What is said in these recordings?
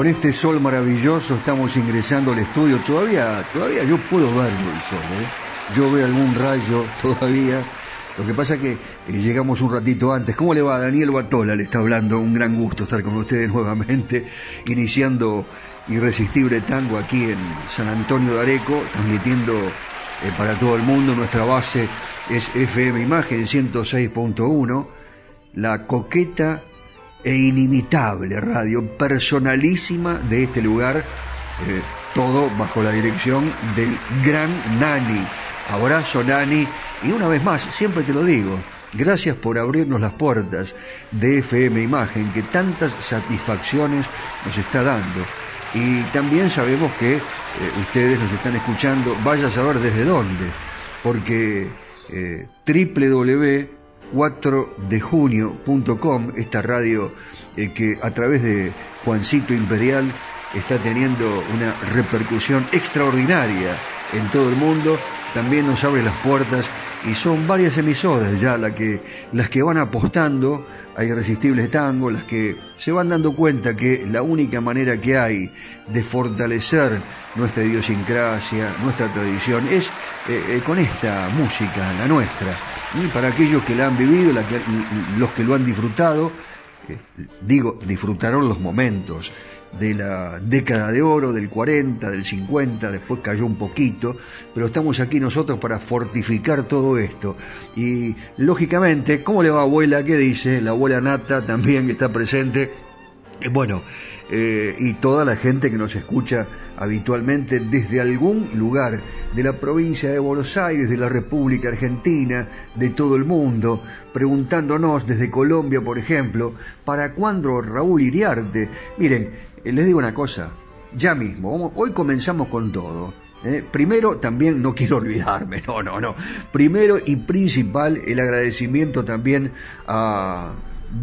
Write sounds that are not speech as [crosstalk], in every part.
Con este sol maravilloso estamos ingresando al estudio. Todavía, todavía yo puedo verlo el sol, ¿eh? Yo veo algún rayo [laughs] todavía. Lo que pasa es que eh, llegamos un ratito antes. ¿Cómo le va? Daniel Batola le está hablando. Un gran gusto estar con ustedes nuevamente, [laughs] iniciando Irresistible Tango aquí en San Antonio de Areco, transmitiendo eh, para todo el mundo. Nuestra base es FM Imagen 106.1. La coqueta e inimitable radio personalísima de este lugar, eh, todo bajo la dirección del gran Nani. Abrazo Nani y una vez más, siempre te lo digo, gracias por abrirnos las puertas de FM Imagen que tantas satisfacciones nos está dando. Y también sabemos que eh, ustedes nos están escuchando, vaya a saber desde dónde, porque eh, www 4dejunio.com, esta radio eh, que a través de Juancito Imperial está teniendo una repercusión extraordinaria en todo el mundo, también nos abre las puertas y son varias emisoras ya las que, las que van apostando. A Irresistibles Tango, las que se van dando cuenta que la única manera que hay de fortalecer nuestra idiosincrasia, nuestra tradición, es eh, eh, con esta música, la nuestra Y para aquellos que la han vivido, los que lo han disfrutado, digo, disfrutaron los momentos de la década de oro, del 40, del 50, después cayó un poquito, pero estamos aquí nosotros para fortificar todo esto. Y lógicamente, ¿cómo le va abuela? ¿Qué dice? La abuela Nata también está presente. Eh, bueno, eh, y toda la gente que nos escucha habitualmente desde algún lugar de la provincia de Buenos Aires, de la República Argentina, de todo el mundo, preguntándonos desde Colombia, por ejemplo, ¿para cuándo Raúl Iriarte? Miren, eh, les digo una cosa, ya mismo, hoy comenzamos con todo. ¿eh? Primero, también no quiero olvidarme, [laughs] no, no, no. Primero y principal, el agradecimiento también a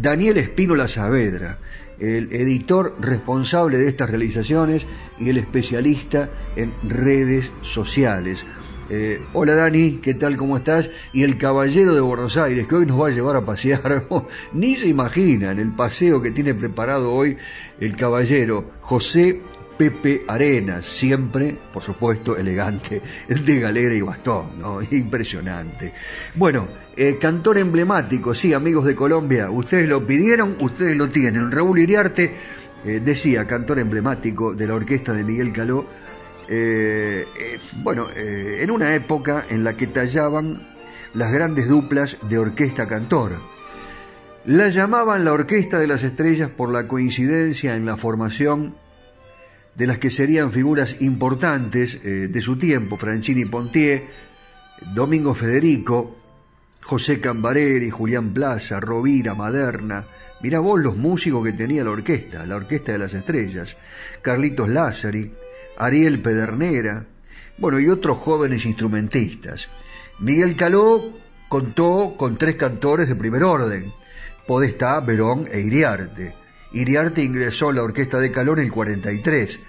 Daniel Espínola Saavedra, el editor responsable de estas realizaciones y el especialista en redes sociales. Eh, hola Dani, ¿qué tal? ¿Cómo estás? Y el caballero de Buenos Aires, que hoy nos va a llevar a pasear. [laughs] Ni se imaginan el paseo que tiene preparado hoy el caballero José Pepe Arenas, siempre, por supuesto, elegante, [laughs] de galera y bastón, ¿no? Impresionante. Bueno, eh, cantor emblemático, sí, amigos de Colombia, ustedes lo pidieron, ustedes lo tienen. Raúl Iriarte eh, decía, cantor emblemático de la orquesta de Miguel Caló, eh, bueno, en una época en la que tallaban las grandes duplas de orquesta-cantor. La llamaban la Orquesta de las Estrellas por la coincidencia en la formación de las que serían figuras importantes de su tiempo, Franchini Pontier, Domingo Federico, José Cambareri, Julián Plaza, Rovira, Maderna. Mirá vos los músicos que tenía la orquesta, la Orquesta de las Estrellas. Carlitos Lázari, Ariel Pedernera, bueno, y otros jóvenes instrumentistas. Miguel Caló contó con tres cantores de primer orden, Podestá, Verón e Iriarte. Iriarte ingresó a la orquesta de Caló en el 43.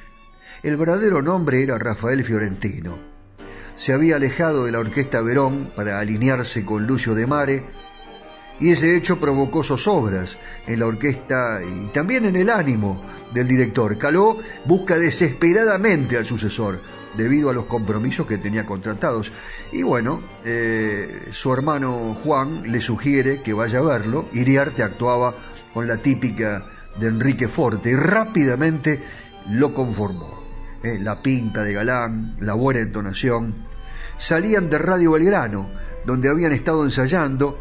El verdadero nombre era Rafael Fiorentino se había alejado de la orquesta Verón para alinearse con Lucio de Mare, y ese hecho provocó zozobras en la orquesta y también en el ánimo del director. Caló busca desesperadamente al sucesor debido a los compromisos que tenía contratados. Y bueno, eh, su hermano Juan le sugiere que vaya a verlo. Iriarte actuaba con la típica de Enrique Forte y rápidamente lo conformó. Eh, la pinta de galán, la buena entonación, salían de Radio Belgrano, donde habían estado ensayando,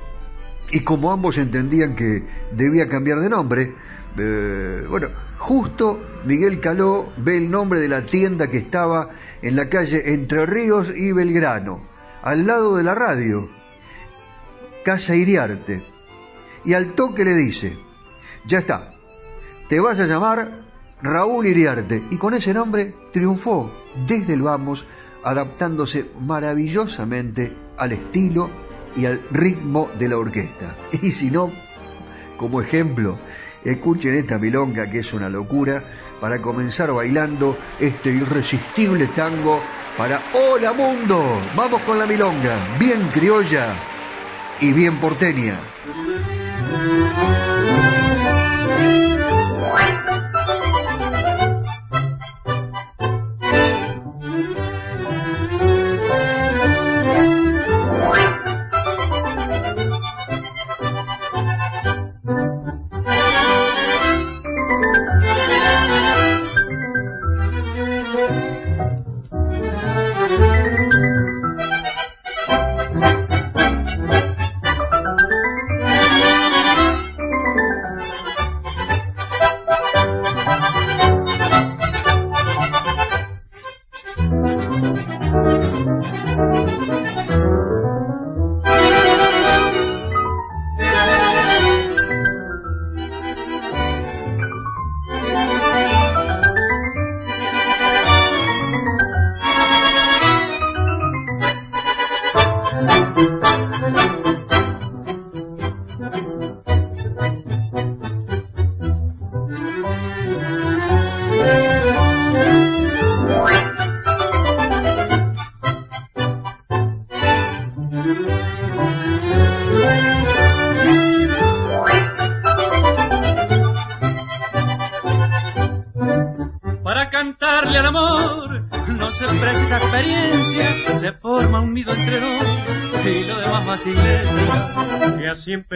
y como ambos entendían que debía cambiar de nombre, eh, bueno, justo Miguel Caló ve el nombre de la tienda que estaba en la calle Entre Ríos y Belgrano, al lado de la radio, Casa Iriarte, y al toque le dice, ya está, te vas a llamar Raúl Iriarte, y con ese nombre triunfó. Desde el vamos adaptándose maravillosamente al estilo y al ritmo de la orquesta. [laughs] Y si no, como ejemplo, escuchen esta milonga que es una locura para comenzar bailando este irresistible tango para Hola Mundo. Vamos con la milonga, bien criolla y bien porteña.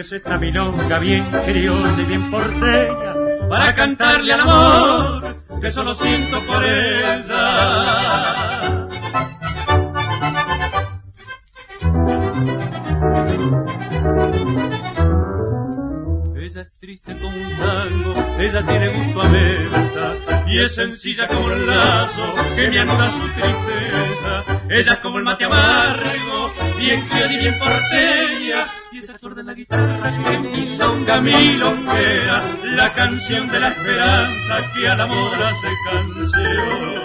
Así empecé esta milonga bien criolla y bien porteña para cantarle al amor que solo siento por ella. Ella es triste como un tango, ella tiene gusto a menta y es sencilla como el lazo que me anuda su tristeza. Ella es como el mate amargo, bien criolla y bien porteña la guitarra que milonga, la canción de la esperanza que al amor hace canción.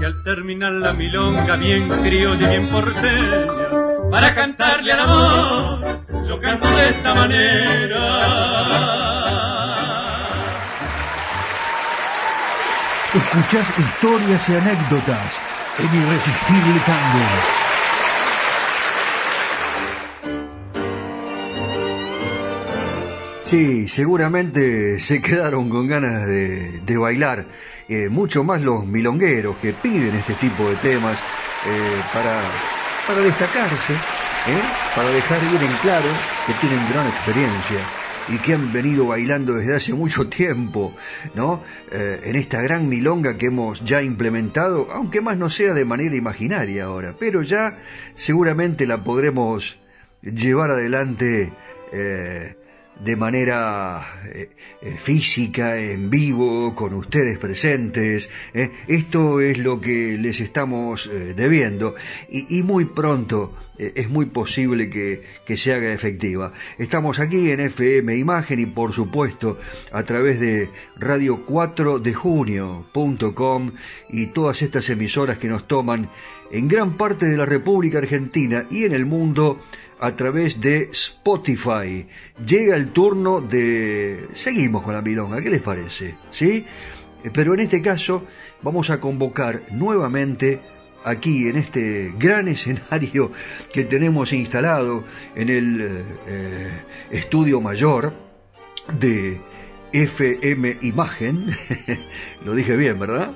que al terminar la milonga bien criolla y bien porteña, para cantarle al amor, yo canto de esta manera. Escuchás historias y anécdotas en Irresistible Tango. Sí, seguramente se quedaron con ganas de, bailar, eh, mucho más los milongueros que piden este tipo de temas eh, para, para destacarse, ¿eh? para dejar bien en claro que tienen gran experiencia y que han venido bailando desde hace mucho tiempo, ¿no? Eh, en esta gran milonga que hemos ya implementado, aunque más no sea de manera imaginaria ahora, pero ya seguramente la podremos llevar adelante eh, de manera eh, eh, física, en vivo, con ustedes presentes. ¿eh? Esto es lo que les estamos debiendo y, muy pronto es muy posible que, que se haga efectiva. Estamos aquí en FM Imagen y por supuesto a través de radio 4 de junio.com y todas estas emisoras que nos toman en gran parte de la República Argentina y en el mundo a través de Spotify. Llega el turno de... Seguimos con la milonga, ¿qué les parece? ¿Sí? Eh, Pero en este caso vamos a convocar nuevamente aquí en este gran [laughs] escenario que tenemos instalado en el eh, estudio mayor de FM Imagen, [laughs] lo dije bien, ¿verdad?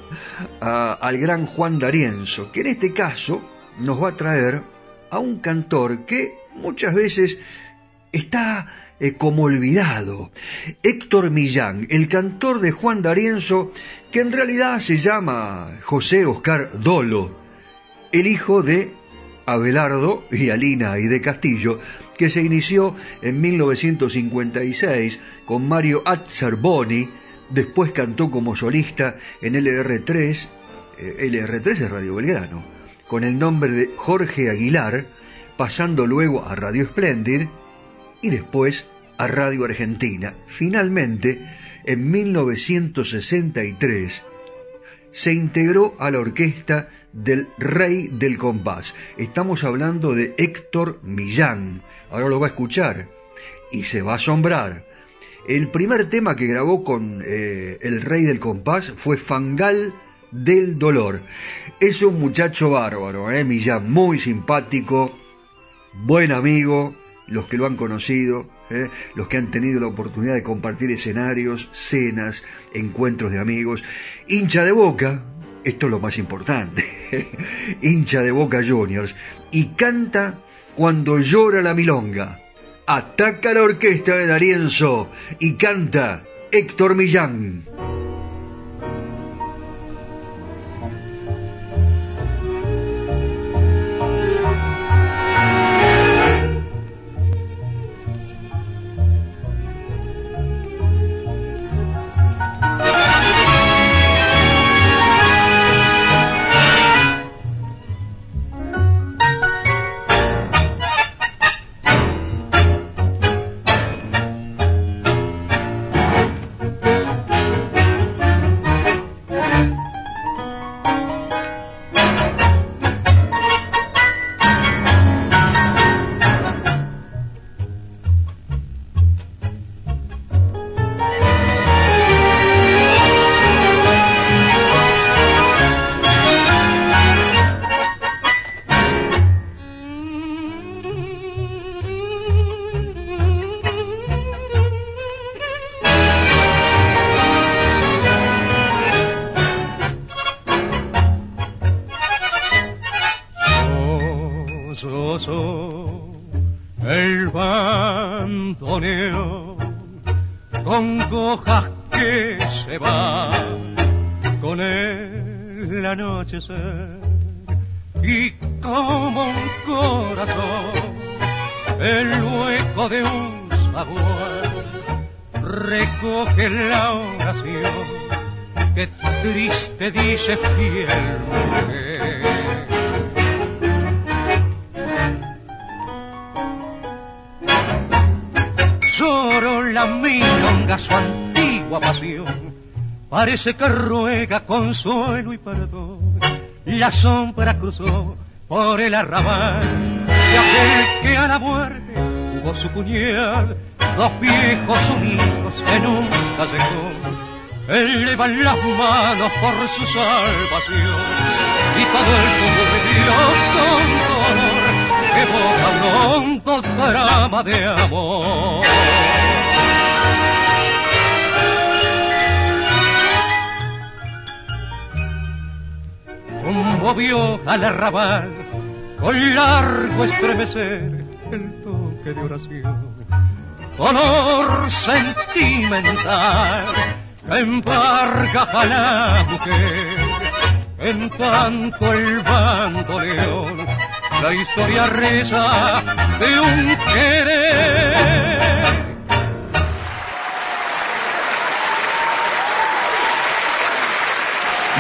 Al gran Juan D'Arienzo, que en este caso nos va a traer a un cantor que muchas veces está eh, como olvidado. Héctor Millán, el cantor de Juan D'Arienzo, que en realidad se llama José Oscar Dolo, el hijo de Abelardo y Alina y de Castillo, que se inició en 1956 con Mario Azzarboni, después cantó como solista en LR3, eh, LR3 es Radio Belgrano, con el nombre de Jorge Aguilar, pasando luego a Radio Splendid y después a Radio Argentina. Finalmente, en 1963, se integró a la orquesta del Rey del Compás. Estamos hablando de Héctor Millán. Ahora lo va a escuchar y se va a asombrar. El primer tema que grabó con eh, el Rey del Compás fue Fangal del Dolor. Es un muchacho bárbaro, ¿eh? Millán, muy simpático, buen amigo, los que lo han conocido, ¿eh? los que han tenido la oportunidad de compartir escenarios, cenas, encuentros de amigos, hincha de boca, esto es lo más importante, [laughs] hincha de boca juniors, y canta cuando llora la milonga. Ataca la orquesta de Darienzo y canta Héctor Millán. Parece que ruega consuelo y perdón. La sombra cruzó por el arrabal de aquel que a la muerte hubo su puñal, dos viejos unidos en un callejón elevan las manos por su salvación y todo el suburbio con dolor evoca un hondo drama de amor. Conmovió al arrabal con largo estremecer el toque de oración. Dolor sentimental embarga a la mujer. En tanto el bandoleón, la historia reza de un querer.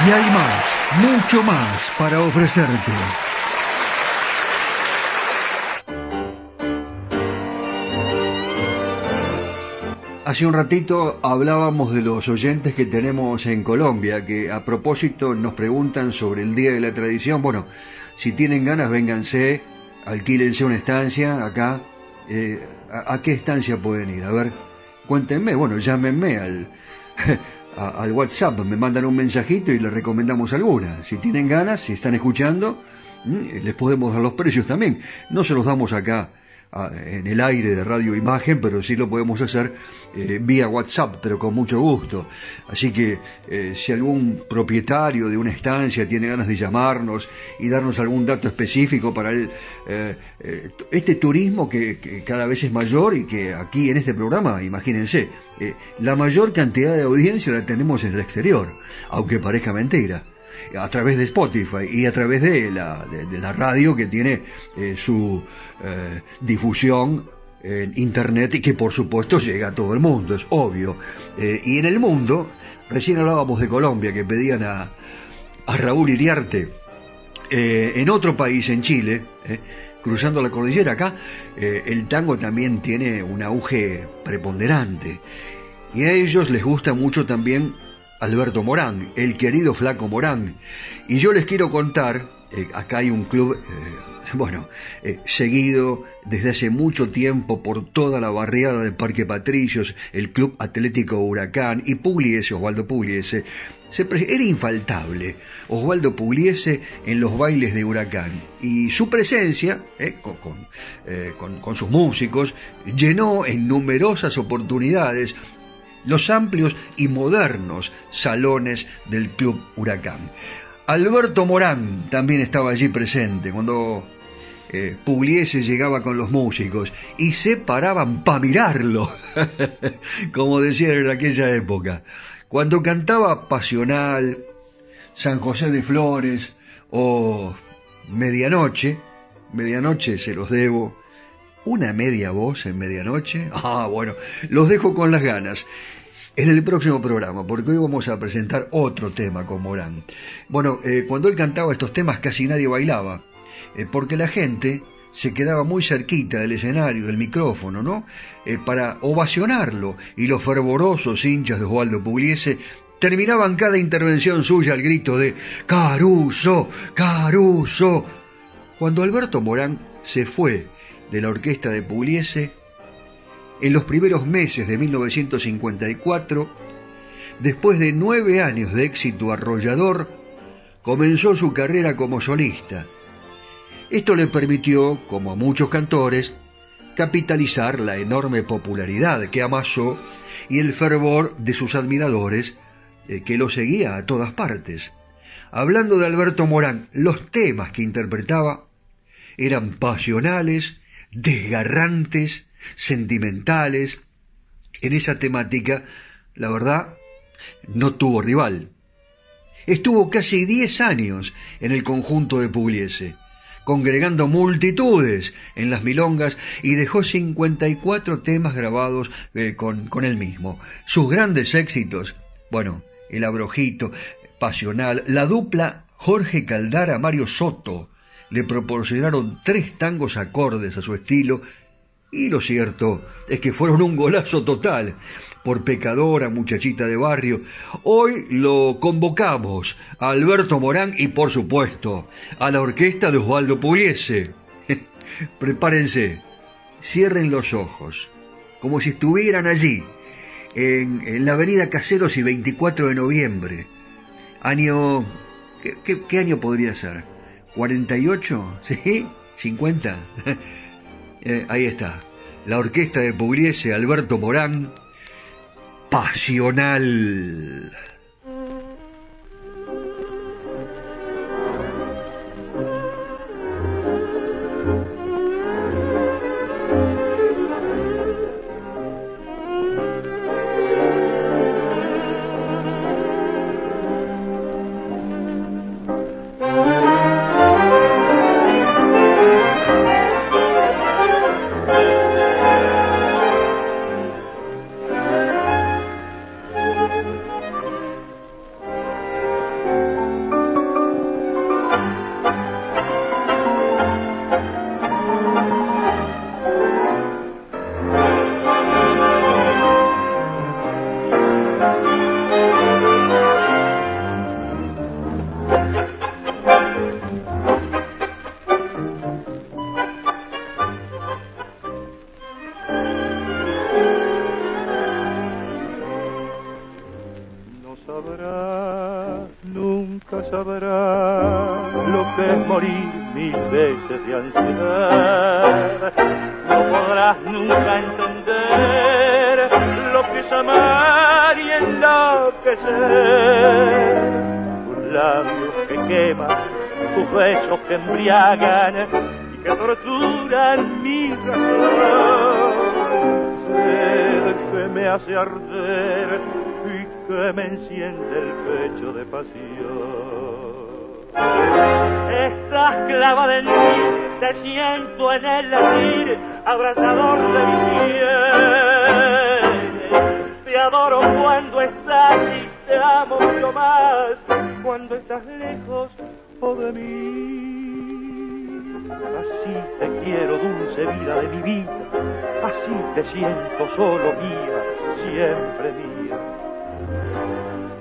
Y hay más, mucho más para ofrecerte. Hace un ratito hablábamos de los oyentes que tenemos en Colombia, que a propósito nos preguntan sobre el Día de la Tradición. Bueno, si tienen ganas, vénganse, alquílense una estancia acá. Eh, ¿a, qué estancia pueden ir? A ver, cuéntenme, bueno, llámenme al, al WhatsApp, me mandan un mensajito y les recomendamos alguna. Si tienen ganas, si están escuchando, mm, les podemos dar los precios también. No se los damos acá en el aire de radio imagen, pero sí lo podemos hacer eh, vía WhatsApp, pero con mucho gusto. Así que eh, si algún propietario de una estancia tiene ganas de llamarnos y darnos algún dato específico para el, eh, este turismo que, cada vez es mayor y que aquí en este programa, imagínense, la mayor cantidad de audiencia la tenemos en el exterior, aunque parezca mentira a través de Spotify y a través de la, de, la radio que tiene su difusión en Internet y que por supuesto llega a todo el mundo, es obvio. Eh, y en el mundo, recién hablábamos de Colombia, que pedían a, a Raúl Iriarte, eh, en otro país, en Chile, eh, cruzando la cordillera acá, el tango también tiene un auge preponderante. Y a ellos les gusta mucho también Alberto Morán, el querido Flaco Morán. Y yo les quiero contar, acá hay un club bueno, eh, seguido desde hace mucho tiempo por toda la barriada del Parque Patricios, el Club Atlético Huracán y Pugliese, Osvaldo Pugliese, era infaltable Osvaldo Pugliese en los bailes de Huracán y su presencia, eh, eh, con sus músicos, llenó en numerosas oportunidades los amplios y modernos salones del Club Huracán. Alberto Morán también estaba allí presente cuando eh, Pugliese llegaba con los músicos y se paraban para mirarlo, [laughs] como decían en aquella época. Cuando cantaba Pasional, San José de Flores o Medianoche, Medianoche se los debo, una media voz en medianoche. [laughs] Ah, bueno, los dejo con las ganas en el próximo programa, porque hoy vamos a presentar otro tema con Morán. Bueno, eh, cuando él cantaba estos temas casi nadie bailaba, eh, porque la gente se quedaba muy cerquita del escenario, del micrófono, ¿no? Eh, para ovacionarlo, y los fervorosos hinchas de Osvaldo Pugliese terminaban cada intervención suya al grito de Caruso, Caruso. Cuando Alberto Morán se fue de la orquesta de Pugliese, en los primeros meses de 1954, después de nueve años de éxito arrollador, comenzó su carrera como solista esto le permitió, como a muchos cantores, capitalizar la enorme popularidad que amasó y el fervor de sus admiradores, eh, que lo seguía a todas partes. Hablando de Alberto Morán, los temas que interpretaba eran pasionales, desgarrantes, sentimentales, en esa temática, la verdad, no tuvo rival. Estuvo casi 10 años en el conjunto de Pugliese, congregando multitudes en las milongas y dejó 54 temas grabados eh, con, con él mismo. Sus grandes éxitos, bueno, El Abrojito, Pasional, la dupla Jorge Caldara Mario Soto, le proporcionaron tres tangos acordes a su estilo y lo cierto es que fueron un golazo total por pecadora, muchachita de barrio. Hoy lo convocamos a Alberto Morán y por supuesto a la orquesta de Osvaldo Pugliese. [laughs] Prepárense, cierren los ojos, como si estuvieran allí, en, la avenida Caseros y 24 de noviembre. Año... ¿Qué, año podría ser? ¿48? [laughs] ¿Sí? ¿50? [laughs] Eh, ahí está. La orquesta de Pugliese, Alberto Morán, pasional. abrazador de mi piel. Te adoro cuando estás y te amo mucho más cuando estás lejos oh, de mí. Así te quiero, dulce vida de mi vida, así te siento solo mía, siempre mía.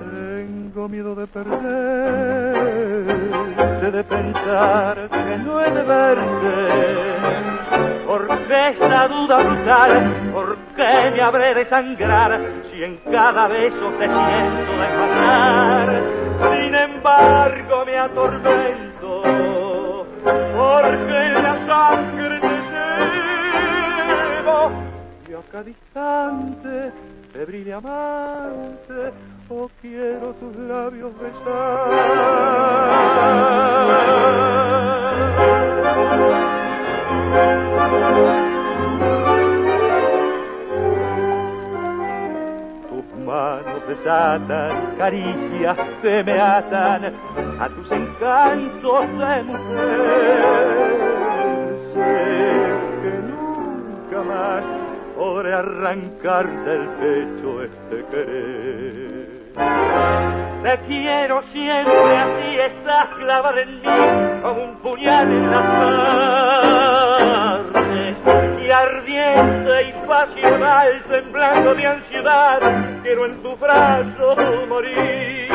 Tengo miedo de perderte, de pensar que no he de verte sangrar si en cada beso te siento pasar Sin embargo me atormento porque la sangre te llevo. Y a cada instante febril amante oh, quiero tus labios besar manos desatan caricias que me atan a tus encantos de mujer. Sé que nunca más podré arrancar del pecho este querer. Te quiero siempre así, estás clavada en mí como un puñal en la y ardiente y pasional, temblando de ansiedad, quiero en tu brazo morir.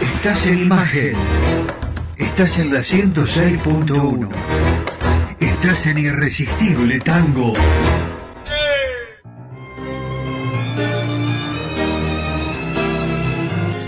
Estás en imagen. Estás en la 106.1. Estás en Irresistible Tango.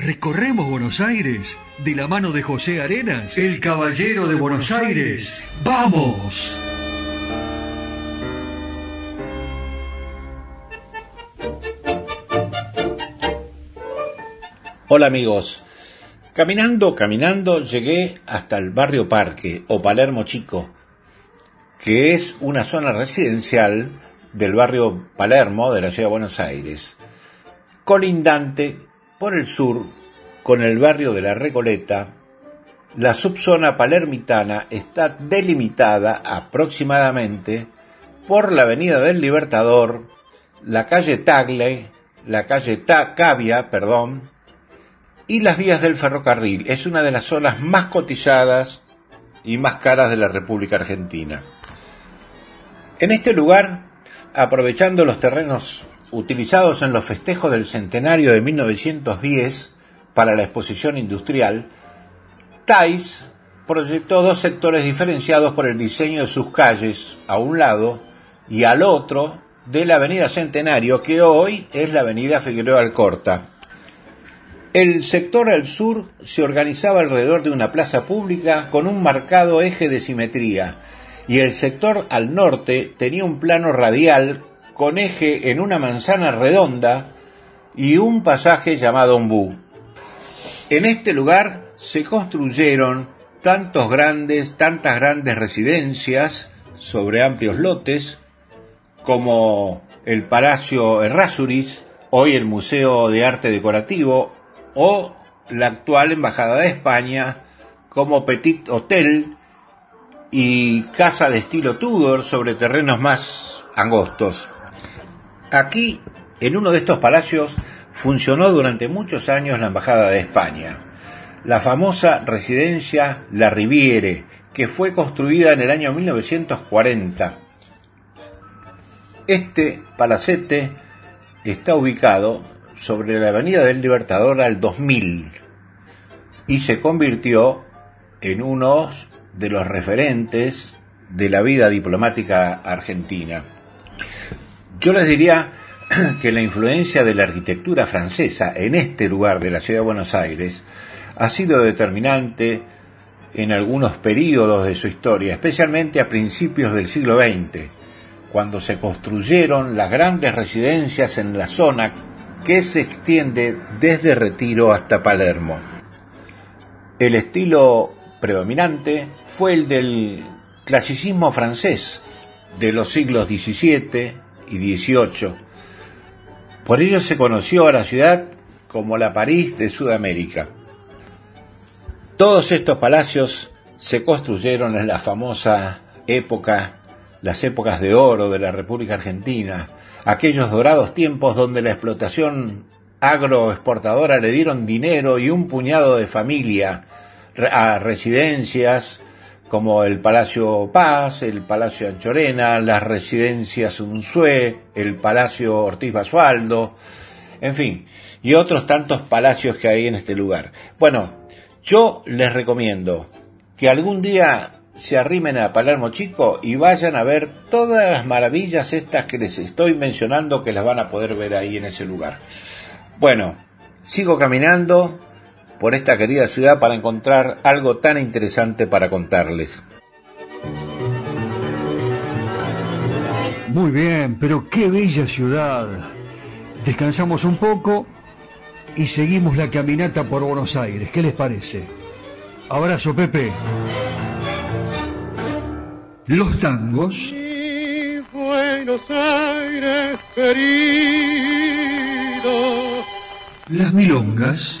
Recorremos Buenos Aires de la mano de José Arenas, el caballero de Buenos Aires. ¡Vamos! Hola amigos. Caminando, caminando, llegué hasta el barrio Parque o Palermo Chico, que es una zona residencial del barrio Palermo de la ciudad de Buenos Aires, colindante por el sur, con el barrio de la Recoleta, la subzona palermitana está delimitada aproximadamente por la Avenida del Libertador, la calle Tagle, la calle Ta Cavia, perdón, y las vías del ferrocarril. Es una de las zonas más cotizadas y más caras de la República Argentina. En este lugar, aprovechando los terrenos utilizados en los festejos del centenario de 1910 para la exposición industrial, Thais proyectó dos sectores diferenciados por el diseño de sus calles, a un lado y al otro de la avenida Centenario, que hoy es la avenida Figueroa Alcorta. El sector al sur se organizaba alrededor de una plaza pública con un marcado eje de simetría, y el sector al norte tenía un plano radial con eje en una manzana redonda y un pasaje llamado Ombú. En este lugar se construyeron tantos grandes, tantas grandes residencias sobre amplios lotes, como el Palacio Errázuriz, hoy el Museo de Arte Decorativo, o la actual Embajada de España, como Petit Hotel y casa de estilo Tudor sobre terrenos más angostos. Aquí, en uno de estos palacios, funcionó durante muchos años la Embajada de España, la famosa residencia La Riviere, que fue construida en el año 1940. Este palacete está ubicado sobre la Avenida del Libertador al 2000 y se convirtió en uno de los referentes de la vida diplomática argentina. Yo les diría [clears throat] que la influencia de la arquitectura francesa en este lugar de la ciudad de Buenos Aires ha sido determinante en algunos períodos de su historia, especialmente a principios del siglo XX, cuando se construyeron las grandes residencias en la zona que se extiende desde Retiro hasta Palermo. El estilo predominante fue el del clasicismo francés de los siglos XVII y XVIII. Por ello se conoció a la ciudad como la París de Sudamérica. Todos estos palacios se construyeron en la famosa época, las épocas de oro de la República Argentina, aquellos dorados tiempos donde la explotación agroexportadora le dieron dinero y un puñado de familia a residencias como el Palacio Paz, el Palacio Anchorena, las residencias Unzué, el Palacio Ortiz Basualdo, en fin, y otros tantos palacios que hay en este lugar. Bueno, yo les recomiendo que algún día se arrimen a Palermo Chico y vayan a ver todas las maravillas estas que les estoy mencionando que las van a poder ver ahí en ese lugar. Bueno, sigo caminando por esta querida ciudad para encontrar algo tan interesante para contarles. Muy bien, pero qué bella ciudad. Descansamos un poco y seguimos la caminata por Buenos Aires. ¿Qué les parece? Abrazo, Pepe. Los tangos. Buenos Aires querido. Las milongas.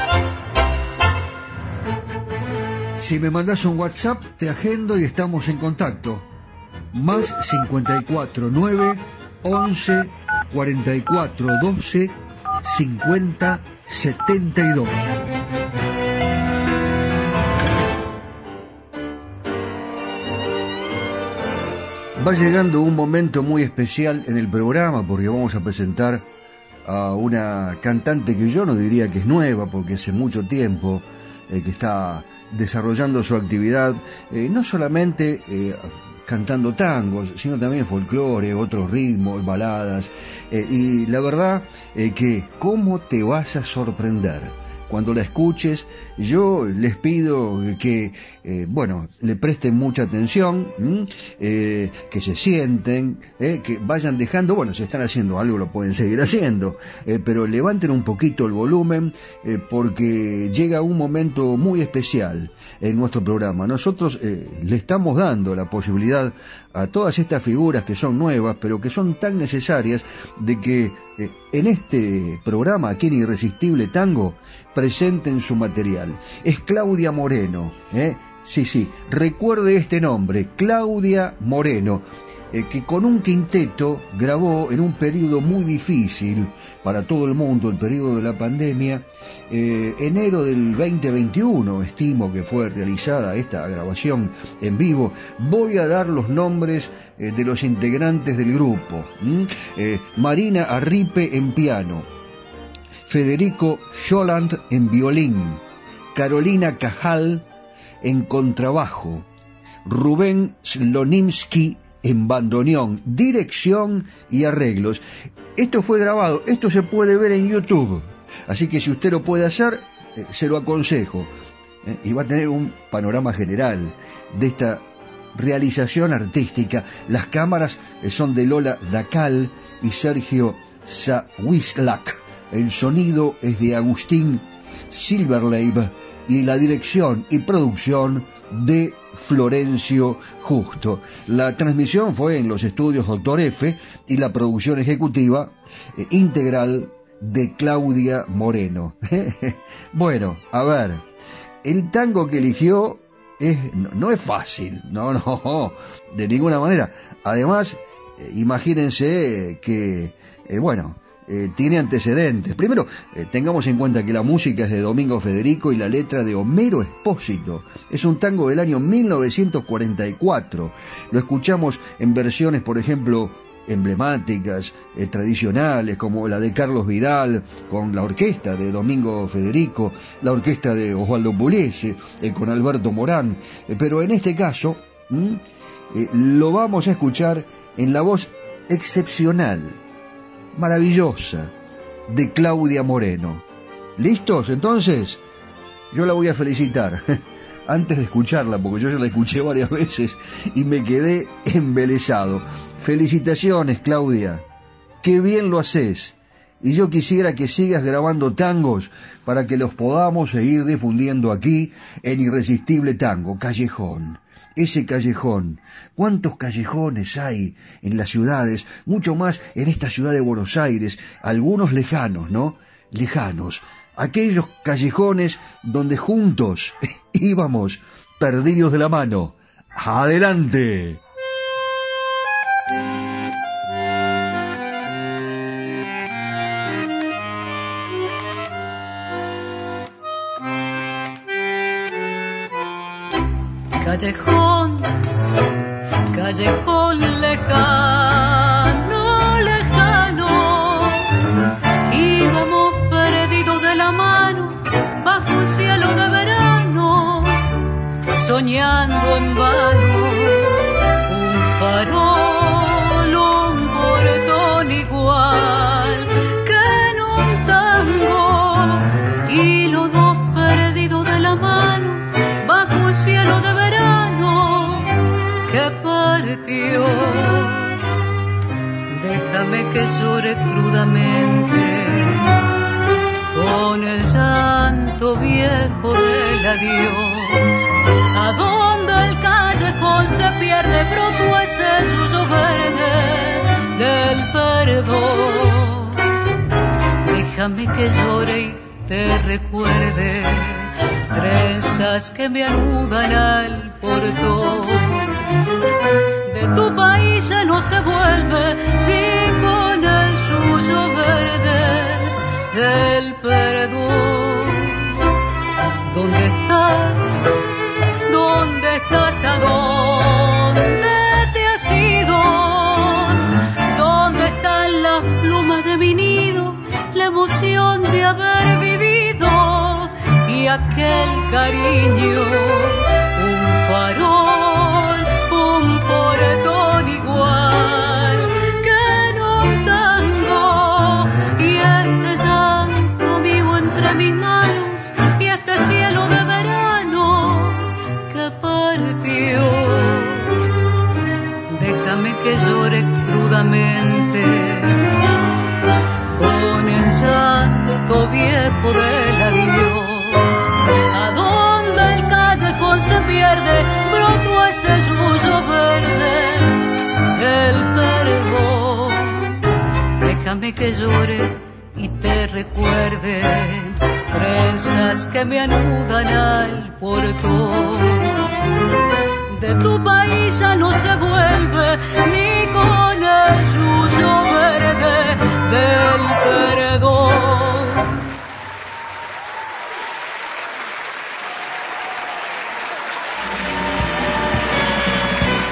Si me mandas un WhatsApp, te agendo y estamos en contacto. Más 54 9 11 44 12 50 72. Va llegando un momento muy especial en el programa porque vamos a presentar a una cantante que yo no diría que es nueva porque hace mucho tiempo eh, que está desarrollando su actividad, eh, no solamente eh, cantando tangos, sino también folclore, otros ritmos, baladas, y la verdad que cómo te vas a sorprender cuando la escuches, yo les pido que, eh, bueno, le presten mucha atención, eh, que se sienten, eh, que vayan dejando, bueno, si están haciendo algo lo pueden seguir haciendo, pero levanten un poquito el volumen porque llega un momento muy especial en nuestro programa. Nosotros le estamos dando la posibilidad a todas estas figuras que son nuevas, pero que son tan necesarias de que en este programa, aquí en Irresistible Tango, presenten su material. Es Claudia Moreno, ¿eh? Sí, sí, recuerde este nombre, Claudia Moreno, eh, que con un quinteto grabó en un periodo muy difícil para todo el mundo, el periodo de la pandemia, eh, enero del 2021, estimo que fue realizada esta grabación en vivo, voy a dar los nombres eh, de los integrantes del grupo. Marina Arripe en piano, Federico Scholand en violín, Carolina Cajal en contrabajo, Rubén Slonimsky en bandoneón, dirección y arreglos. Esto fue grabado, esto se puede ver en YouTube, así que si usted lo puede hacer, eh, se lo aconsejo. Eh, y va a tener un panorama general de esta realización artística. Las cámaras eh, son de Lola Dacal y Sergio Sawislak. El sonido es de Agustín Silverleib y la dirección y producción de Florencio Justo. La transmisión fue en los estudios Doctor F y la producción ejecutiva eh, integral de Claudia Moreno. [laughs] bueno, a ver, el tango que eligió no, es fácil, no, [laughs] no, de ninguna manera. Además, eh, imagínense que, eh, bueno, eh, tiene antecedentes. Primero, eh, tengamos en cuenta que la música es de Domingo Federico y la letra de Homero Espósito. Es un tango del año 1944. Lo escuchamos en versiones, por ejemplo, emblemáticas, eh, tradicionales, como la de Carlos Vidal, con la orquesta de Domingo Federico, la orquesta de Osvaldo Pugliese, con Alberto Morán. Pero en este caso, lo vamos a escuchar en la voz excepcional, maravillosa, de Claudia Moreno. ¿Listos? Entonces, yo la voy a felicitar. [laughs] Antes de escucharla, porque yo ya la escuché varias [laughs] veces y me quedé embelesado. Felicitaciones, Claudia. Qué bien lo haces. Y yo quisiera que sigas grabando tangos para que los podamos seguir difundiendo aquí en Irresistible Tango, Callejón. Ese callejón. ¿Cuántos callejones hay en las ciudades? Mucho más en esta ciudad de Buenos Aires. Algunos lejanos, ¿no? Lejanos. Aquellos callejones donde juntos [laughs] íbamos perdidos de la mano. ¡Adelante! Callejón, callejón lejano, lejano, íbamos perdidos de la mano bajo un cielo de verano, soñando en vano partió. Déjame que llore crudamente con el llanto viejo del adiós. A donde el callejón se pierde, pronto ese suyo verde del perdón. Déjame que llore y te recuerde trenzas que me anudan al portón. De tu país ya no se vuelve y con el suyo verde del perdón. ¿Dónde estás? ¿Dónde estás? ¿A dónde te has ido? ¿Dónde están las plumas de mi nido? La emoción de haber vivido y aquel cariño, un farol, portón igual que en un tango. Y este llanto vivo entre mis manos y este cielo de verano que partió. Déjame que llore crudamente con el llanto viejo del adiós. A donde el callejón se pierde, ese suyo verde del perdón. Déjame que llore y te recuerde trenzas que me anudan al portón. De tu país ya no se vuelve ni con el suyo verde del perdón.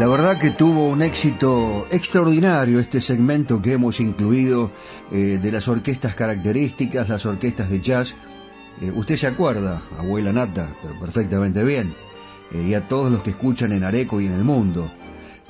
La verdad que tuvo un éxito extraordinario este segmento que hemos incluido eh, de las orquestas características, las orquestas de jazz. Eh, usted se acuerda, abuela Nata, pero perfectamente bien, eh, y a todos los que escuchan en Areco y en el mundo,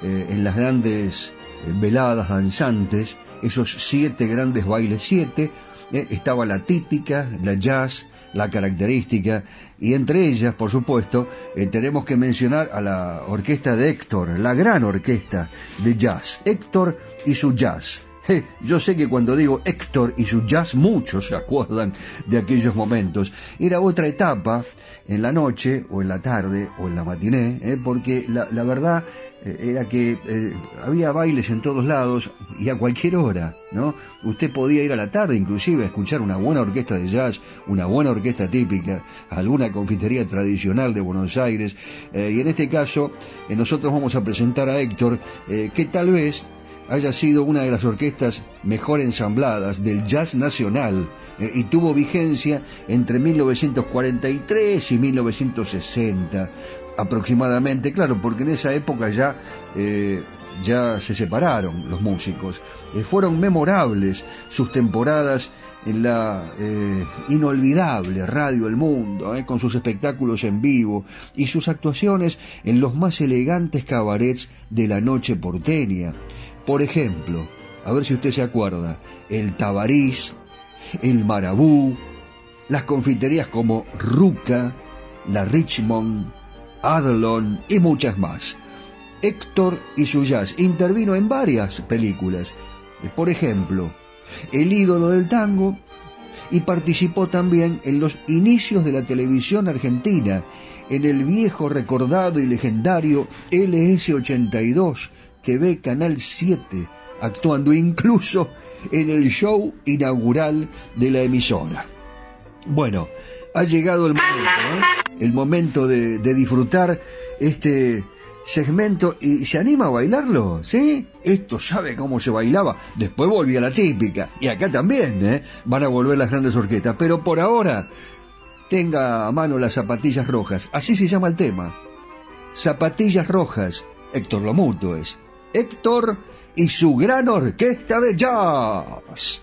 en las grandes veladas danzantes, esos siete grandes bailes, siete, ¿eh? estaba la típica, la jazz, la característica, y entre ellas, por supuesto, eh, tenemos que mencionar a la orquesta de Héctor, la gran orquesta de jazz, Héctor y su jazz. Yo sé que cuando digo Héctor y su jazz, muchos se acuerdan de aquellos momentos. Era otra etapa en la noche, o en la tarde, o en la matiné, eh, porque la, verdad era que eh, había bailes en todos lados y a cualquier hora, ¿no? Usted podía ir a la tarde inclusive a escuchar una buena orquesta de jazz, una buena orquesta típica, alguna confitería tradicional de Buenos Aires. Eh, y en este caso, eh, nosotros vamos a presentar a Héctor, eh, que tal vez haya sido una de las orquestas mejor ensambladas del jazz nacional eh, y tuvo vigencia entre 1943 y 1960 aproximadamente, claro, porque en esa época ya, eh, ya se separaron los músicos. Eh, fueron memorables sus temporadas en la eh, inolvidable Radio El Mundo, con sus espectáculos en vivo y sus actuaciones en los más elegantes cabarets de la noche porteña. Por ejemplo, a ver si usted se acuerda, el Tabarís, el Marabú, las confiterías como Ruca, la Richmond, Adlon y muchas más. Héctor y su jazz intervino en varias películas, por ejemplo, El ídolo del tango, y participó también en los inicios de la televisión argentina, en el viejo recordado y legendario LS82 que ve Canal 7, actuando incluso en el show inaugural de la emisora. Bueno, ha llegado el momento, ¿eh? el momento de, disfrutar este segmento y se anima a bailarlo, ¿sí? Esto sabe cómo se bailaba. Después volví la típica y acá también, ¿eh? Van a volver las grandes orquestas, pero por ahora tenga a mano las zapatillas rojas, así se llama el tema. Zapatillas rojas, Héctor Lomuto es. Héctor y su gran orquesta de jazz.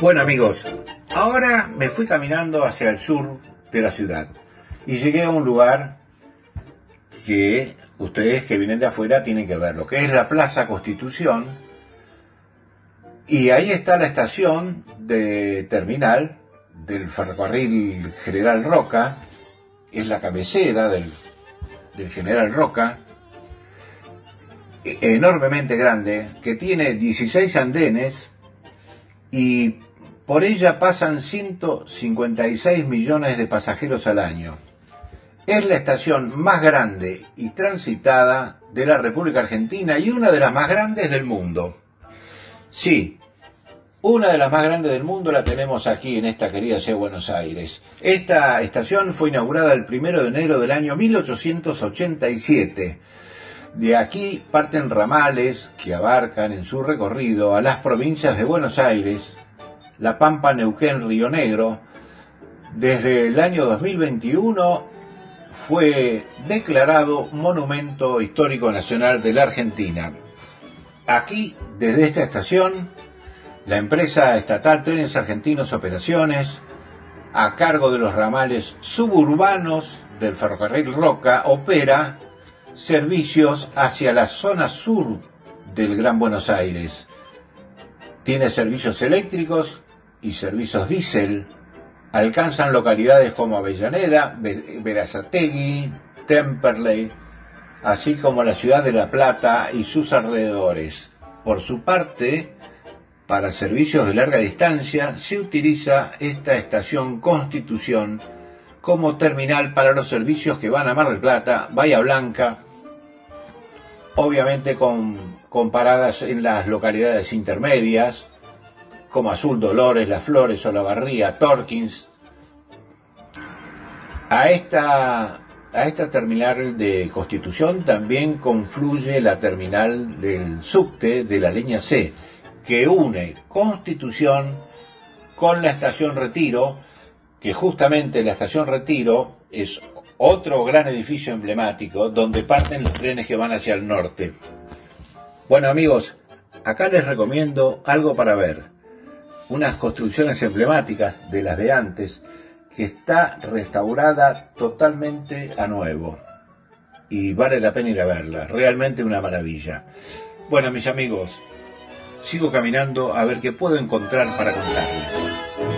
Bueno amigos, ahora me fui caminando hacia el sur de la ciudad y llegué a un lugar que ustedes que vienen de afuera tienen que ver, lo que es la Plaza Constitución. Y ahí está la estación de terminal del ferrocarril General Roca, es la cabecera del, del General Roca, e- enormemente grande, que tiene 16 andenes y por ella pasan 156 millones de pasajeros al año. Es la estación más grande y transitada de la República Argentina y una de las más grandes del mundo. Sí, una de las más grandes del mundo la tenemos aquí en esta querida ciudad de Buenos Aires. Esta estación fue inaugurada el primero de enero del año 1887. De aquí parten ramales que abarcan en su recorrido a las provincias de Buenos Aires, La Pampa, Neuquén, Río Negro. Desde el año 2021 fue declarado Monumento Histórico Nacional de la Argentina. Aquí, desde esta estación, la empresa estatal Trenes Argentinos Operaciones, a cargo de los ramales suburbanos del ferrocarril Roca, opera servicios hacia la zona sur del Gran Buenos Aires. Tiene servicios eléctricos y servicios diésel. Alcanzan localidades como Avellaneda, Ve- Verazategui, Temperley, así como la ciudad de La Plata y sus alrededores. Por su parte, para servicios de larga distancia, se utiliza esta estación Constitución como terminal para los servicios que van a Mar del Plata, Bahía Blanca, obviamente con, paradas en las localidades intermedias, como Azul Dolores, Las Flores, Olavarría, Torkins. A esta, a esta terminal de Constitución también confluye la terminal del subte de la línea C, que une Constitución con la estación Retiro, que justamente la estación Retiro es otro gran edificio emblemático donde parten los trenes que van hacia el norte. Bueno amigos, acá les recomiendo algo para ver. Unas construcciones emblemáticas de las de antes que está restaurada totalmente a nuevo. Y vale la pena ir a verla, realmente una maravilla. Bueno mis amigos, sigo caminando a ver qué puedo encontrar para contarles.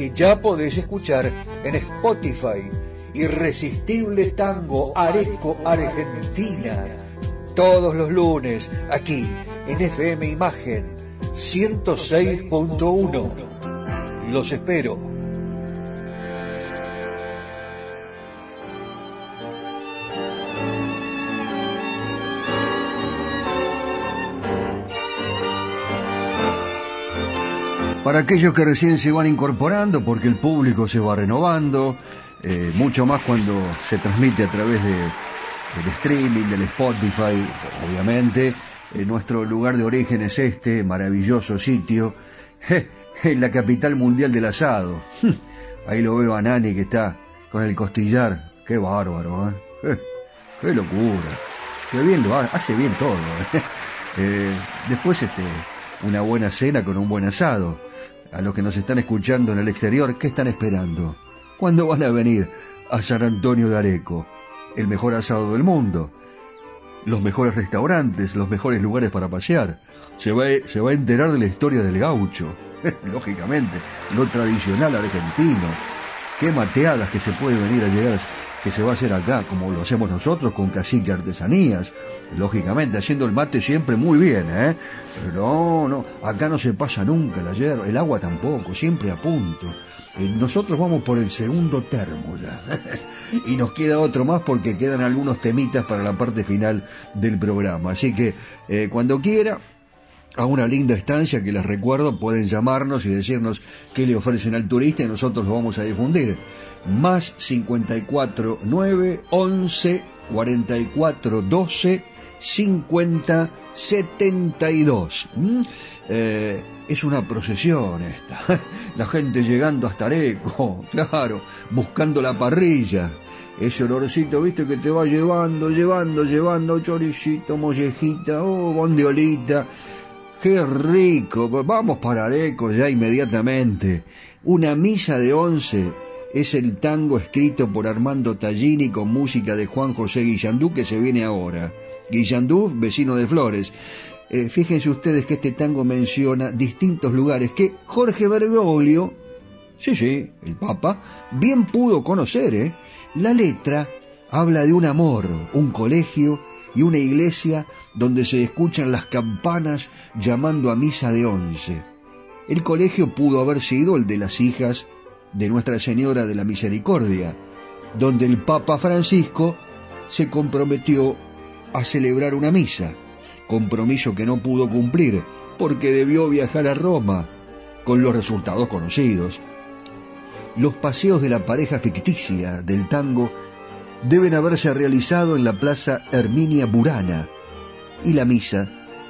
que ya podés escuchar en Spotify Irresistible Tango Areco Argentina. Todos los lunes, aquí en FM Imagen 106.1. Los espero. Para aquellos que recién se van incorporando, porque el público se va renovando, eh, mucho más cuando se transmite a través de, del streaming, del Spotify, obviamente. Eh, nuestro lugar de origen es este maravilloso sitio, [laughs] en la capital mundial del asado. [laughs] Ahí lo veo a Nani que está con el costillar. Qué bárbaro, ¿eh? Qué locura. Qué bien hace, bien todo. [laughs] ¿eh? después este, una buena cena con un buen asado. A los que nos están escuchando en el exterior, ¿qué están esperando? ¿Cuándo van a venir a San Antonio de Areco? El mejor asado del mundo, los mejores restaurantes, los mejores lugares para pasear. Se va, a enterar de la historia del gaucho, [laughs] lógicamente, lo tradicional argentino. Qué mateadas que se puede venir a llegar, que se va a hacer acá, como lo hacemos nosotros con cacique artesanías, lógicamente, haciendo el mate siempre muy bien, ¿eh? No, no, acá no se pasa nunca la hierba, el agua tampoco, siempre a punto. Eh, nosotros vamos por el segundo termo ya. [laughs] y nos queda otro más porque quedan algunos temitas para la parte final del programa. Así que eh, cuando quiera, a una linda estancia que les recuerdo, pueden llamarnos y decirnos qué le ofrecen al turista y nosotros lo vamos a difundir. Más 54 9 11 44 12 50 72. Eh, es una procesión esta. [laughs] La gente llegando hasta Areco, [laughs] claro, buscando la parrilla. Ese olorcito, viste, que te va llevando, llevando, llevando, choricito, mollejita, oh, bondiolita. Qué rico. Vamos para Areco ya inmediatamente. Una misa de once es el tango escrito por Armando Tallini con música de Juan José Guillandú que se viene ahora. Guillandú, vecino de Flores. Eh, fíjense ustedes que este tango menciona distintos lugares que Jorge Bergoglio, sí, sí, el Papa, bien pudo conocer. ¿eh? La letra habla de un amor, un colegio y una iglesia donde se escuchan las campanas llamando a misa de once. El colegio pudo haber sido el de las hijas de Nuestra Señora de la Misericordia, donde el Papa Francisco se comprometió a celebrar una misa, compromiso que no pudo cumplir porque debió viajar a Roma, con los resultados conocidos. Los paseos de la pareja ficticia del tango deben haberse realizado en la Plaza Herminia Burana y la misa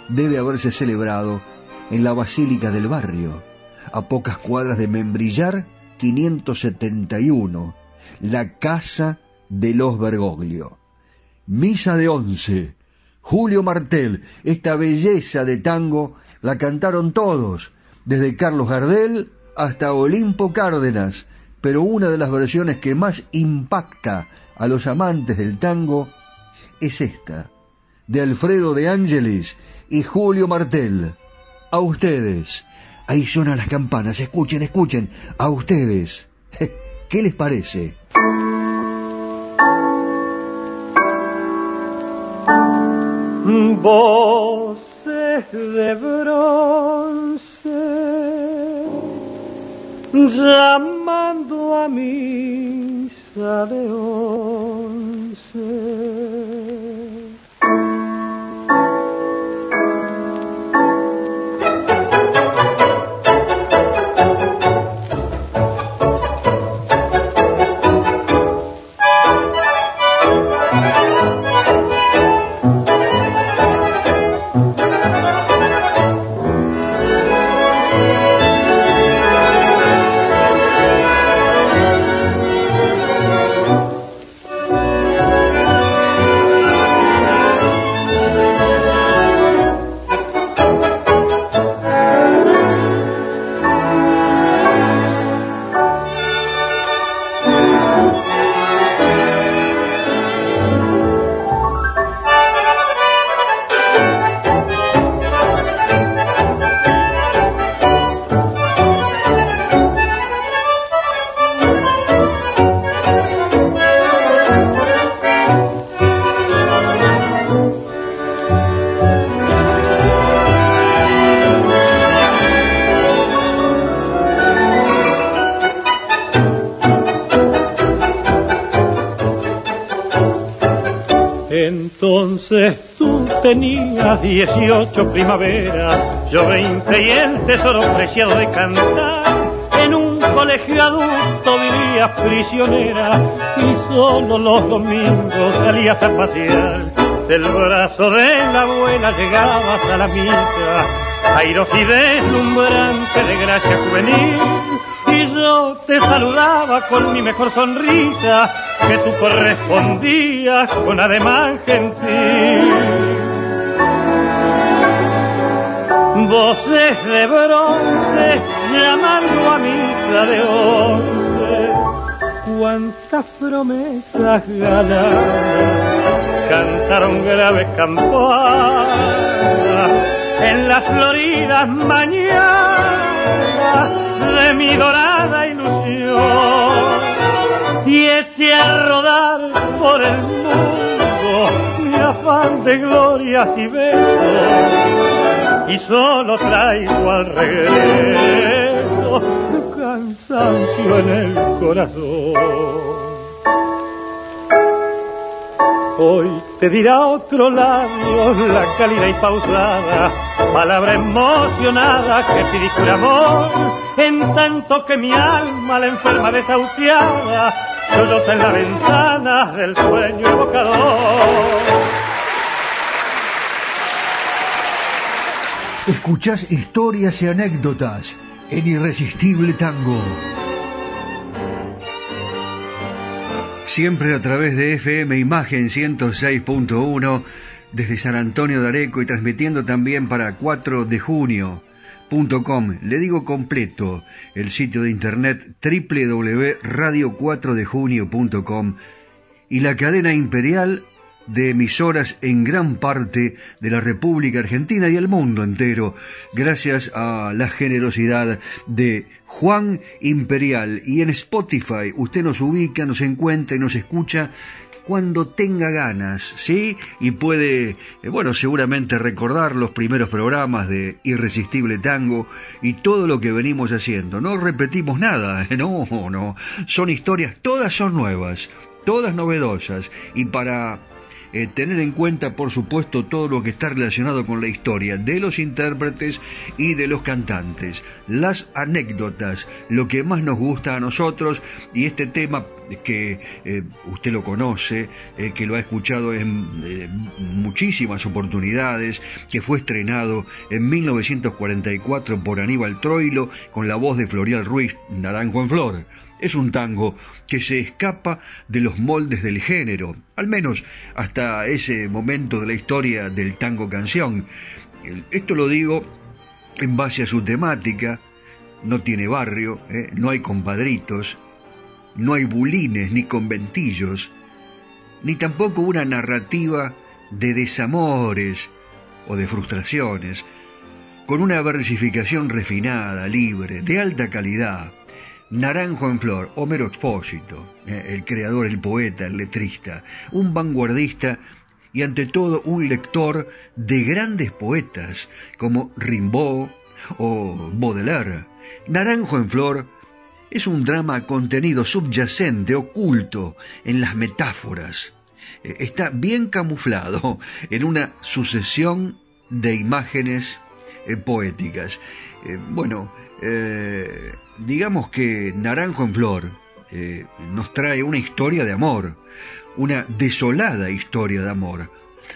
debe haberse celebrado en la Basílica del Barrio, a pocas cuadras de Membrillar 571, la Casa de los Bergoglio. Misa de once. Julio Martel, esta belleza de tango la cantaron todos, desde Carlos Gardel hasta Olimpo Cárdenas, pero una de las versiones que más impacta a los amantes del tango es esta, de Alfredo de Ángeles y Julio Martel. A ustedes. Ahí suenan las campanas, escuchen, escuchen, a ustedes. [laughs] ¿Qué les parece? Voces de bronce llamando a misa de once. 18 primavera, yo 20 y el tesoro preciado de cantar. En un colegio adulto vivías prisionera y solo los domingos salías a pasear. Del brazo de la abuela llegabas a la misa, airos y deslumbrante de gracia juvenil. Y yo te saludaba con mi mejor sonrisa, que tú correspondías con ademán gentil. De bronce llamando a misa de once, cuántas promesas ganadas cantaron graves campanas en las floridas mañanas de mi dorada ilusión. Y eché a rodar por el mundo mi afán de glorias y besos y solo traigo al regreso cansancio en el corazón. Hoy te dirá otro labio la cálida y pausada, palabra emocionada que pide tu amor, en tanto que mi alma la enferma desahuciada, solloza en la ventana del sueño evocador. Escuchás historias y anécdotas en Irresistible Tango. Siempre a través de FM Imagen 106.1 desde San Antonio de Areco y transmitiendo también para 4 de junio.com. Le digo completo el sitio de internet www.radio4dejunio.com y la cadena imperial de emisoras en gran parte de la República Argentina y el mundo entero, gracias a la generosidad de Juan Imperial. Y en Spotify usted nos ubica, nos encuentra y nos escucha cuando tenga ganas, ¿sí? Y puede, eh, bueno, seguramente recordar los primeros programas de Irresistible Tango y todo lo que venimos haciendo. No repetimos nada, [laughs] no, no. Son historias, todas son nuevas, todas novedosas. Y para eh, tener en cuenta, por supuesto, todo lo que está relacionado con la historia de los intérpretes y de los cantantes, las anécdotas, lo que más nos gusta a nosotros y este tema que eh, usted lo conoce, eh, que lo ha escuchado en muchísimas oportunidades, que fue estrenado en 1944 por Aníbal Troilo con la voz de Florial Ruiz, Naranjo en Flor. Es un tango que se escapa de los moldes del género, al menos hasta ese momento de la historia del tango canción. Esto lo digo en base a su temática, no tiene barrio, ¿eh? no hay compadritos, no hay bulines ni conventillos, ni tampoco una narrativa de desamores o de frustraciones, con una versificación refinada, libre, de alta calidad, Naranjo en Flor, Homero Expósito, eh, el creador, el poeta, el letrista, un vanguardista y ante todo un lector de grandes poetas como Rimbaud o Baudelaire. Naranjo en Flor es un drama contenido subyacente, oculto en las metáforas. Eh, está bien camuflado en una sucesión de imágenes eh, poéticas. bueno, digamos que Naranjo en Flor eh, nos trae una historia de amor, una desolada historia de amor.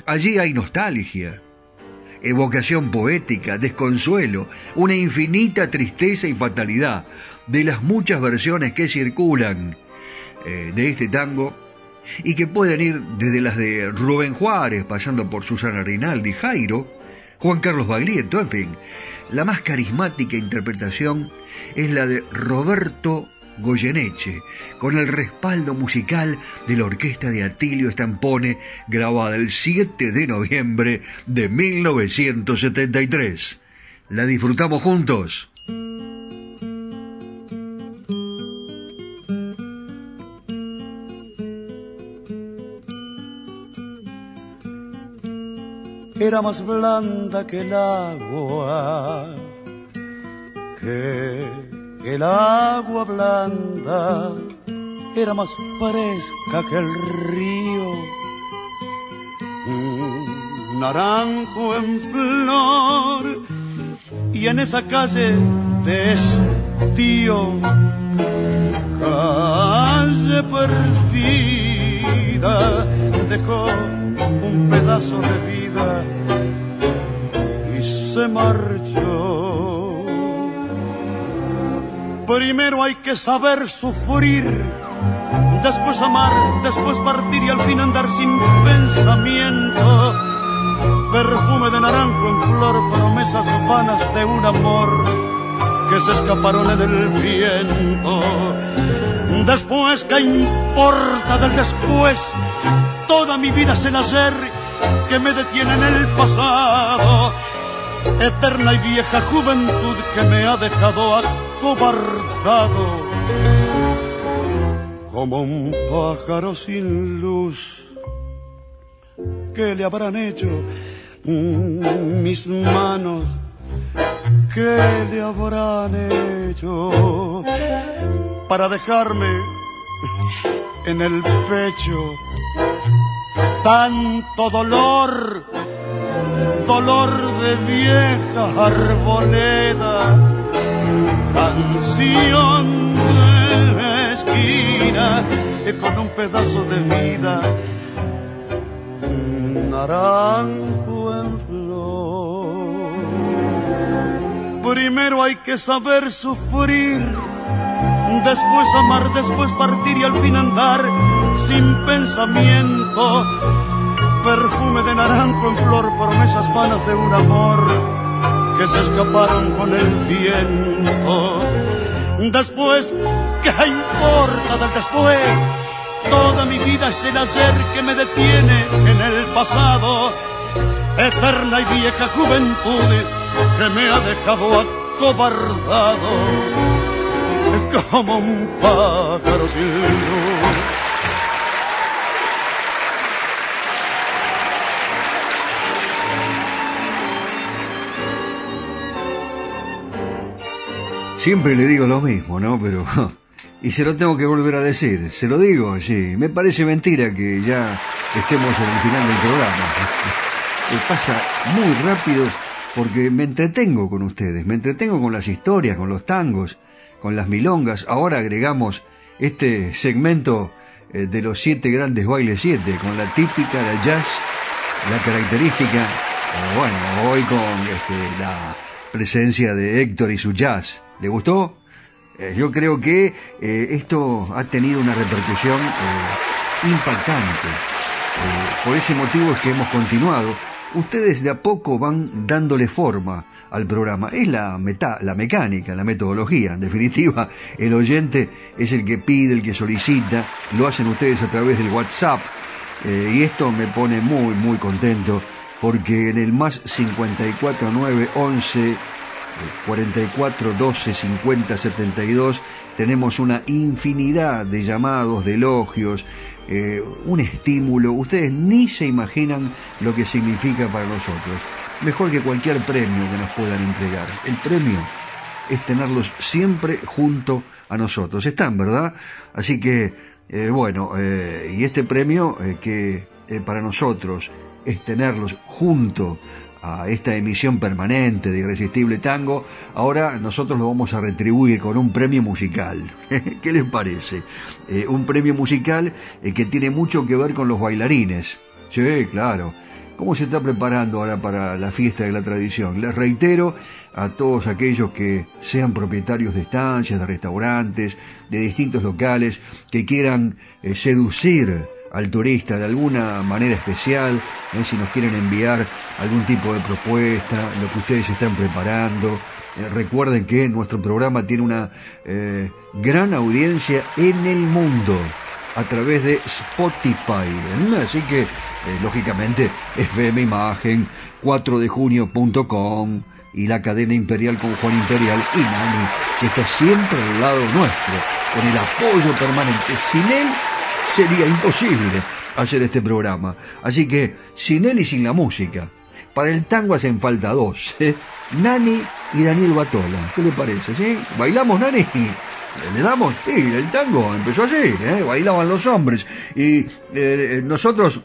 Allí hay nostalgia, evocación poética, desconsuelo, una infinita tristeza y fatalidad de las muchas versiones que circulan eh, de este tango y que pueden ir desde las de Rubén Juárez, pasando por Susana Rinaldi, Jairo, Juan Carlos Baglietto, en fin. La más carismática interpretación es la de Roberto Goyeneche, con el respaldo musical de la orquesta de Atilio Stampone, grabada el 7 de noviembre de 1973. ¿La disfrutamos juntos? Era más blanda que el agua que el agua blanda era más fresca que el río. Un naranjo en flor y en esa calle de estío, calle perdida, dejó un pedazo de vida y se marchó. Primero hay que saber sufrir, después amar, después partir y al fin andar sin pensamiento. Perfume de naranjo en flor, promesas vanas de un amor que se escaparon en el viento. Después, ¿qué importa del después? Toda mi vida es el hacer que me detiene en el pasado. Eterna y vieja juventud que me ha dejado acobardado como un pájaro sin luz. ¿Qué le habrán hecho mis manos? ¿Qué le habrán hecho para dejarme en el pecho tanto dolor? Dolor de vieja arboleda canción de esquina con un pedazo de vida, naranjo en flor. Primero hay que saber sufrir, después amar, después partir y al fin andar sin pensamiento. Perfume de naranjo en flor, promesas vanas de un amor que se escaparon con el viento. Después, ¿qué importa del después? Toda mi vida es el hacer que me detiene en el pasado. Eterna y vieja juventud que me ha dejado acobardado como un pájaro sin luz. Siempre le digo lo mismo, ¿no? Pero... [laughs] Y se lo tengo que volver a decir. Se lo digo, sí. Me parece mentira que ya estemos en el final del programa. [laughs] Pasa muy rápido porque me entretengo con ustedes. Me entretengo con las historias, con los tangos, con las milongas. Ahora agregamos este segmento eh, de los siete grandes bailes siete, con la típica, la jazz, la característica, bueno, hoy con este, la presencia de Héctor y su jazz. ¿Le gustó? Eh, yo creo que eh, esto ha tenido una repercusión eh, impactante. Por ese motivo es que hemos continuado. Ustedes de a poco van dándole forma al programa. Es la, meta, la mecánica, la metodología. En definitiva, el oyente es el que pide, el que solicita. Lo hacen ustedes a través del WhatsApp. Y esto me pone muy, muy contento porque en el más 54 9 11 44 12 50 72 tenemos una infinidad de llamados, de elogios, eh, un estímulo. Ustedes ni se imaginan lo que significa para nosotros. Mejor que cualquier premio que nos puedan entregar. El premio es tenerlos siempre junto a nosotros. Están, ¿verdad? Así que, eh, bueno, eh, y este premio que para nosotros es tenerlos junto a esta emisión permanente de Irresistible Tango, ahora nosotros lo vamos a retribuir con un premio musical. [laughs] ¿Qué les parece? Eh, un premio musical eh, que tiene mucho que ver con los bailarines. Sí, claro. ¿Cómo se está preparando ahora para la fiesta de la tradición? Les reitero a todos aquellos que sean propietarios de estancias, de restaurantes, de distintos locales, que quieran eh, seducir al turista de alguna manera especial, eh, si nos quieren enviar algún tipo de propuesta, lo que ustedes están preparando. Eh, recuerden que nuestro programa tiene una eh, gran audiencia en el mundo a través de Spotify. ¿eh? Así que, lógicamente, FM Imagen, 4dejunio.com y la cadena imperial con Juan Imperial y Nani, que está siempre al lado nuestro, con el apoyo permanente. Sin él sería imposible hacer este programa. Así que, sin él y sin la música. Para el tango hacen falta dos, ¿eh? Nani y Daniel Batola. ¿Qué le parece? ¿Sí? ¿Bailamos, Nani? ¿Le damos? Sí, el tango empezó así, ¿eh? bailaban los hombres. Y eh, nosotros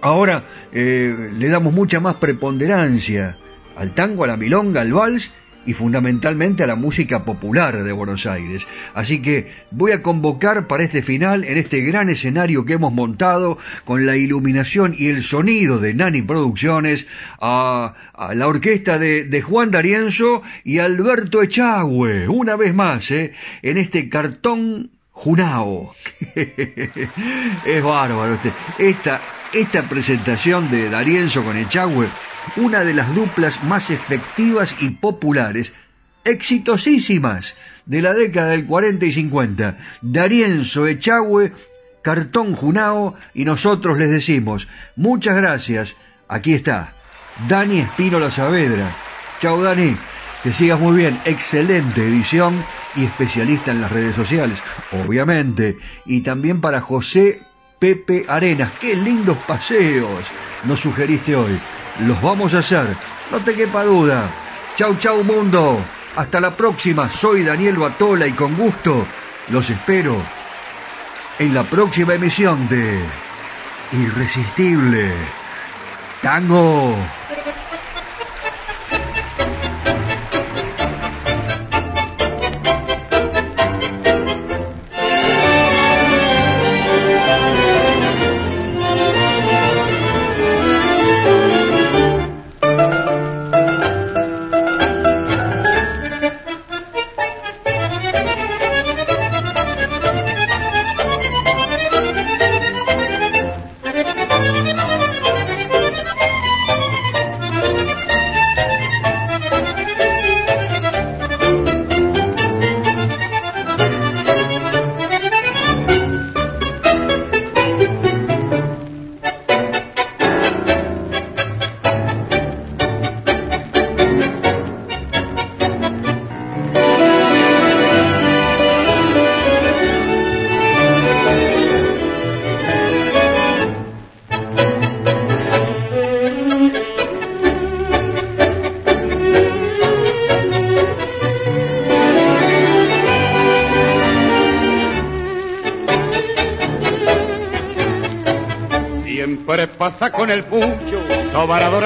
ahora eh, le damos mucha más preponderancia al tango, a la milonga, al vals y fundamentalmente a la música popular de Buenos Aires. Así que voy a convocar para este final, en este gran escenario que hemos montado, con la iluminación y el sonido de Nani Producciones, a, la orquesta de, de, Juan D'Arienzo y Alberto Echagüe, una vez más, ¿eh? en este cartón Junao. [laughs] es bárbaro. Este. Esta, esta presentación de D'Arienzo con Echagüe una de las duplas más efectivas y populares, exitosísimas de la década del 40 y 50. Darienzo Echagüe, Cartón Junao y nosotros les decimos muchas gracias. Aquí está, Dani Espino Saavedra. Chao Dani, que sigas muy bien. Excelente edición y especialista en las redes sociales, obviamente. Y también para José Pepe Arenas. Qué lindos paseos nos sugeriste hoy los vamos a hacer, no te quepa duda. Chau, chau mundo. Hasta la próxima. Soy Daniel Batola y con gusto los espero en la próxima emisión de Irresistible Tango.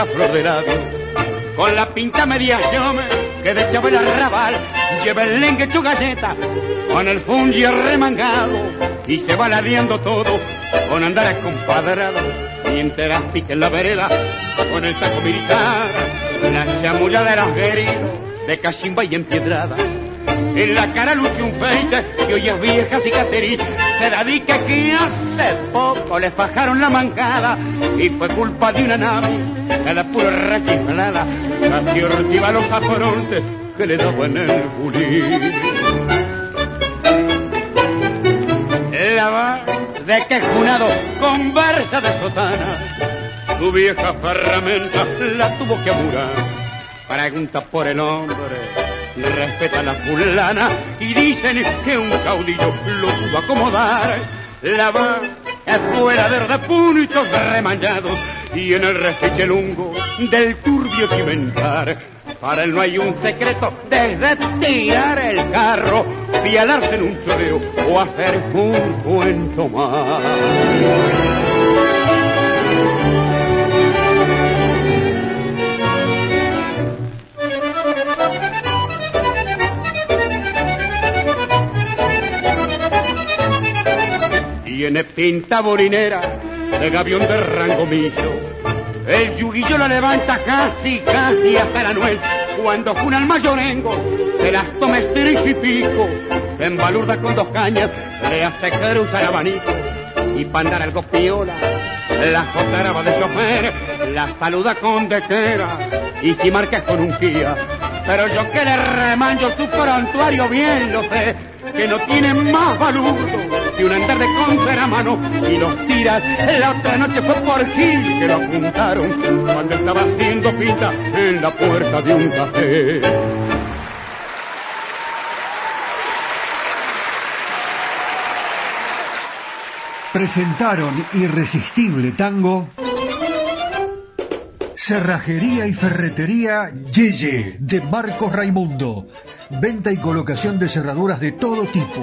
Flor de. Con la pinta media llome, que de el arrabal, lleva el lengue tu galleta, con el fungi remangado, y se va ladeando todo, con andar acompadrado, mientras pique en la vereda, con el taco militar, la chamulla de los de cachimba y empiedrada en la cara luce un peite que hoy es vieja cicatriz. Se di que hace poco le fajaron la mancada y fue culpa de una nave, a la pura rachiflada, casi ortiva los aforontes que le daban el bulín. La va de que junado conversa de sotana, su vieja ferramenta la tuvo que amurar. Pregunta por el hombre respeta la fulana y dicen que un caudillo lo pudo acomodar. La va fuera de puntos remañados y en el refiche lungo del turbio cimentar. Para él no hay un secreto desde tirar el carro, fialarse en un choreo o hacer un cuento más. Tiene pinta borinera de gavión de rango miso. El yuguillo la levanta casi, casi hasta la nuez. Cuando juna el mayorengo, de las tomes y pico. Se embalurda con dos cañas, le hace cruzar abanico. Y para andar algo piola, la jotaraba de chofer, la saluda con dequera. Y si marca con un guía, pero yo que le remanjo su prontuario bien lo sé, que no tiene más valor que un andar de contra a mano y los tiras. La otra noche fue por Gil que lo apuntaron cuando estaba haciendo pinta en la puerta de un café. Presentaron Irresistible Tango. Cerrajería y Ferretería Yeye de Marcos Raimundo. Venta y colocación de cerraduras de todo tipo,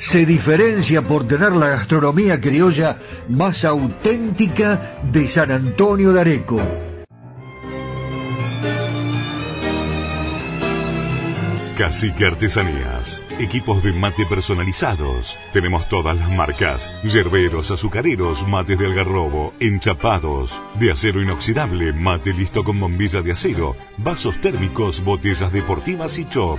se diferencia por tener la gastronomía criolla más auténtica de San Antonio de Areco. Cacique Artesanías. Equipos de mate personalizados. Tenemos todas las marcas. Yerberos, azucareros, mates de algarrobo, enchapados, de acero inoxidable, mate listo con bombilla de acero, vasos térmicos, botellas deportivas y chop.